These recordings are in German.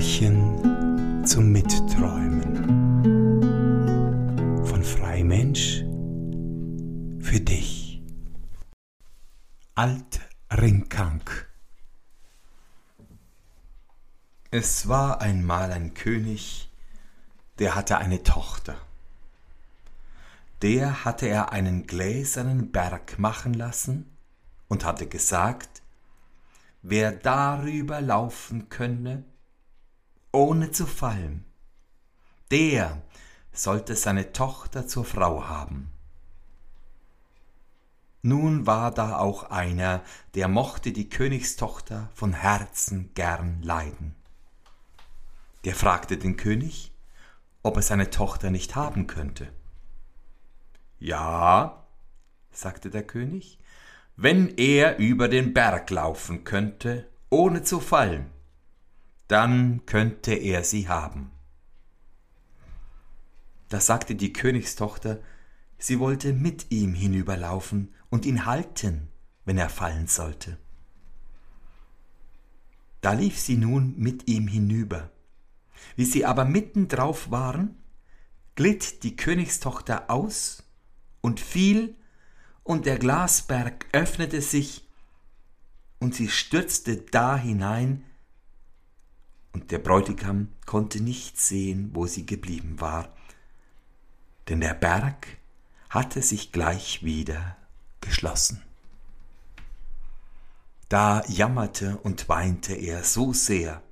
Märchen zum Mitträumen von Freimensch für dich. Alt Ringkank Es war einmal ein König, der hatte eine Tochter. Der hatte er einen gläsernen Berg machen lassen und hatte gesagt, wer darüber laufen könne, ohne zu fallen, der sollte seine Tochter zur Frau haben. Nun war da auch einer, der mochte die Königstochter von Herzen gern leiden. Der fragte den König, ob er seine Tochter nicht haben könnte. Ja, sagte der König, wenn er über den Berg laufen könnte, ohne zu fallen dann könnte er sie haben. Da sagte die Königstochter, sie wollte mit ihm hinüberlaufen und ihn halten, wenn er fallen sollte. Da lief sie nun mit ihm hinüber. Wie sie aber mitten drauf waren, glitt die Königstochter aus und fiel, und der Glasberg öffnete sich, und sie stürzte da hinein, und der Bräutigam konnte nicht sehen, wo sie geblieben war, denn der Berg hatte sich gleich wieder geschlossen. Da jammerte und weinte er so sehr,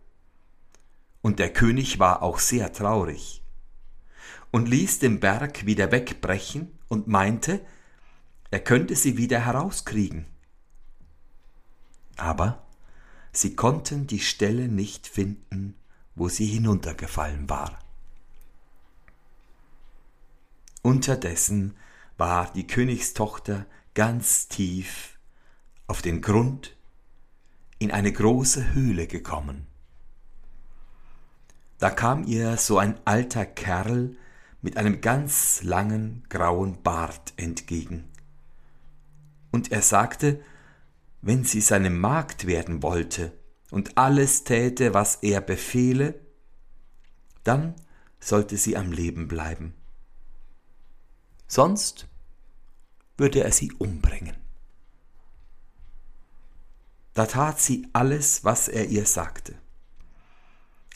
und der König war auch sehr traurig, und ließ den Berg wieder wegbrechen und meinte, er könnte sie wieder herauskriegen. Aber sie konnten die Stelle nicht finden, wo sie hinuntergefallen war. Unterdessen war die Königstochter ganz tief auf den Grund in eine große Höhle gekommen. Da kam ihr so ein alter Kerl mit einem ganz langen grauen Bart entgegen. Und er sagte, wenn sie seine Magd werden wollte und alles täte, was er befehle, dann sollte sie am Leben bleiben. Sonst würde er sie umbringen. Da tat sie alles, was er ihr sagte.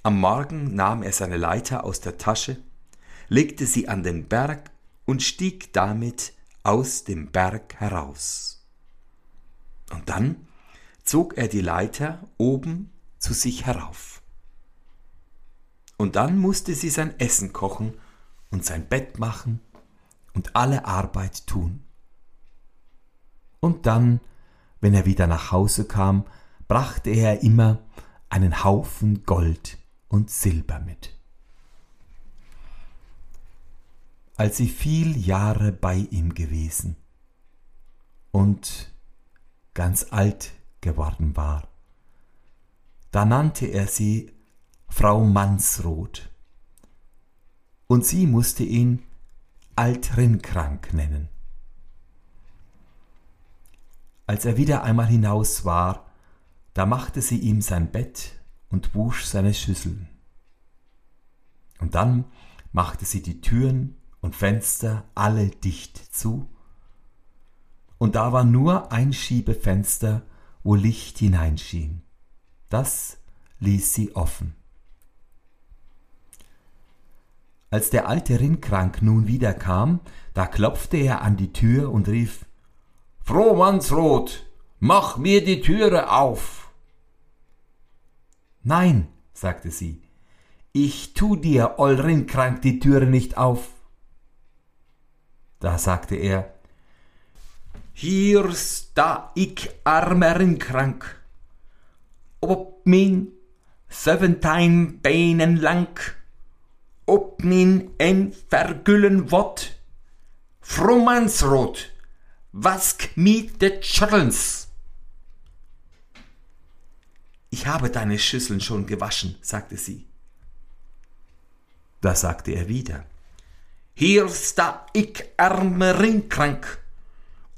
Am Morgen nahm er seine Leiter aus der Tasche, legte sie an den Berg und stieg damit aus dem Berg heraus. Und dann zog er die Leiter oben zu sich herauf. Und dann musste sie sein Essen kochen und sein Bett machen und alle Arbeit tun. Und dann, wenn er wieder nach Hause kam, brachte er immer einen Haufen Gold und Silber mit. Als sie viel Jahre bei ihm gewesen und ganz alt geworden war. Da nannte er sie Frau Mansroth, und sie musste ihn Altrinkrank nennen. Als er wieder einmal hinaus war, da machte sie ihm sein Bett und wusch seine Schüsseln. Und dann machte sie die Türen und Fenster alle dicht zu und da war nur ein Schiebefenster, wo Licht hineinschien. Das ließ sie offen. Als der alte Rinnkrank nun wiederkam, da klopfte er an die Tür und rief Frohmannsrot, mach mir die Türe auf. Nein, sagte sie, ich tu dir, Oll Rinnkrank, die Türe nicht auf. Da sagte er, hier sta ik armeren krank. Op min zeventien benen lang. Op min en vergullen wot. Frommansrot, wask mi de Schüttelns. Ich habe deine Schüsseln schon gewaschen, sagte sie. Da sagte er wieder, Hier sta ik arme ringkrank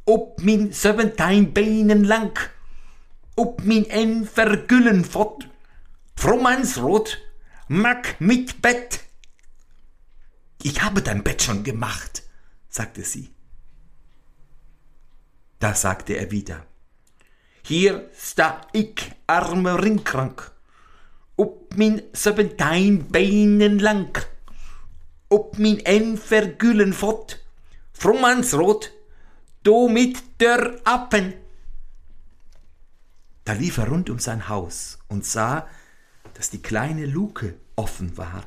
op min 17 benen lang, op min en vergullen fot, frommansrood, Mack mit Bett. Ich habe dein Bett schon gemacht, sagte sie. Da sagte er wieder, hier sta ich, arme Ringkrank, ob min siebentijn Beinen lang, ob min en vergüllen fort, frommansrot, do mit der Appen. Da lief er rund um sein Haus und sah, dass die kleine Luke offen war.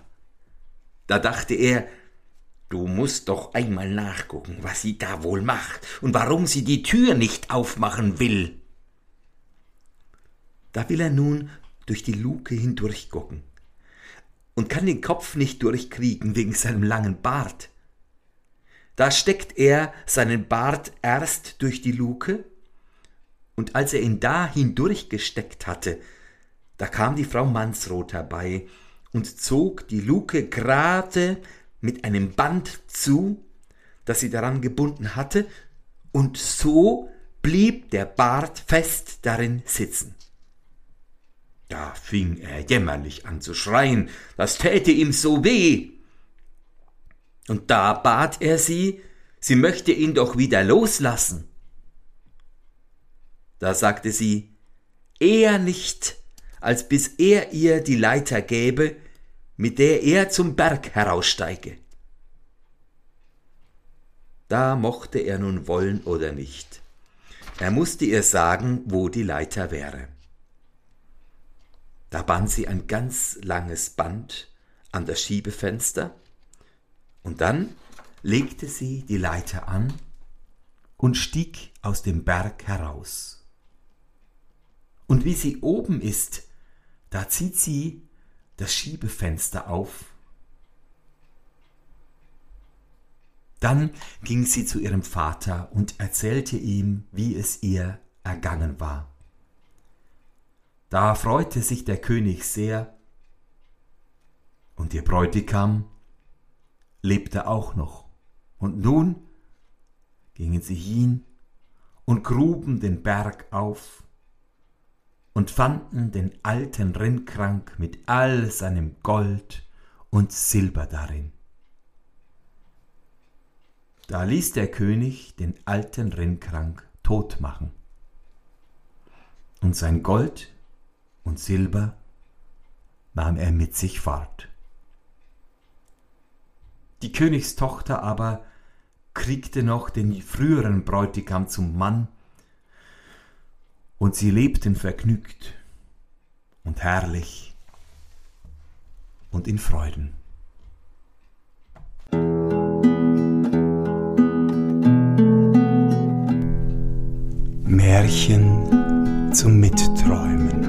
Da dachte er, Du musst doch einmal nachgucken, was sie da wohl macht und warum sie die Tür nicht aufmachen will. Da will er nun durch die Luke hindurchgucken und kann den Kopf nicht durchkriegen wegen seinem langen Bart. Da steckt er seinen Bart erst durch die Luke, und als er ihn da hindurchgesteckt hatte, da kam die Frau Mansroth herbei und zog die Luke gerade mit einem Band zu, das sie daran gebunden hatte, und so blieb der Bart fest darin sitzen. Da fing er jämmerlich an zu schreien, das täte ihm so weh. Und da bat er sie, sie möchte ihn doch wieder loslassen. Da sagte sie, eher nicht, als bis er ihr die Leiter gäbe, mit der er zum Berg heraussteige. Da mochte er nun wollen oder nicht. Er musste ihr sagen, wo die Leiter wäre. Da band sie ein ganz langes Band an das Schiebefenster und dann legte sie die Leiter an und stieg aus dem Berg heraus. Und wie sie oben ist, da zieht sie das Schiebefenster auf. Dann ging sie zu ihrem Vater und erzählte ihm, wie es ihr ergangen war. Da freute sich der König sehr, und ihr Bräutigam lebte auch noch. Und nun gingen sie hin und gruben den Berg auf und fanden den alten Rinnkrank mit all seinem Gold und Silber darin. Da ließ der König den alten Rinnkrank tot machen. Und sein Gold und Silber nahm er mit sich fort. Die Königstochter aber kriegte noch den früheren Bräutigam zum Mann und sie lebten vergnügt und herrlich und in Freuden. Märchen zum Mitträumen.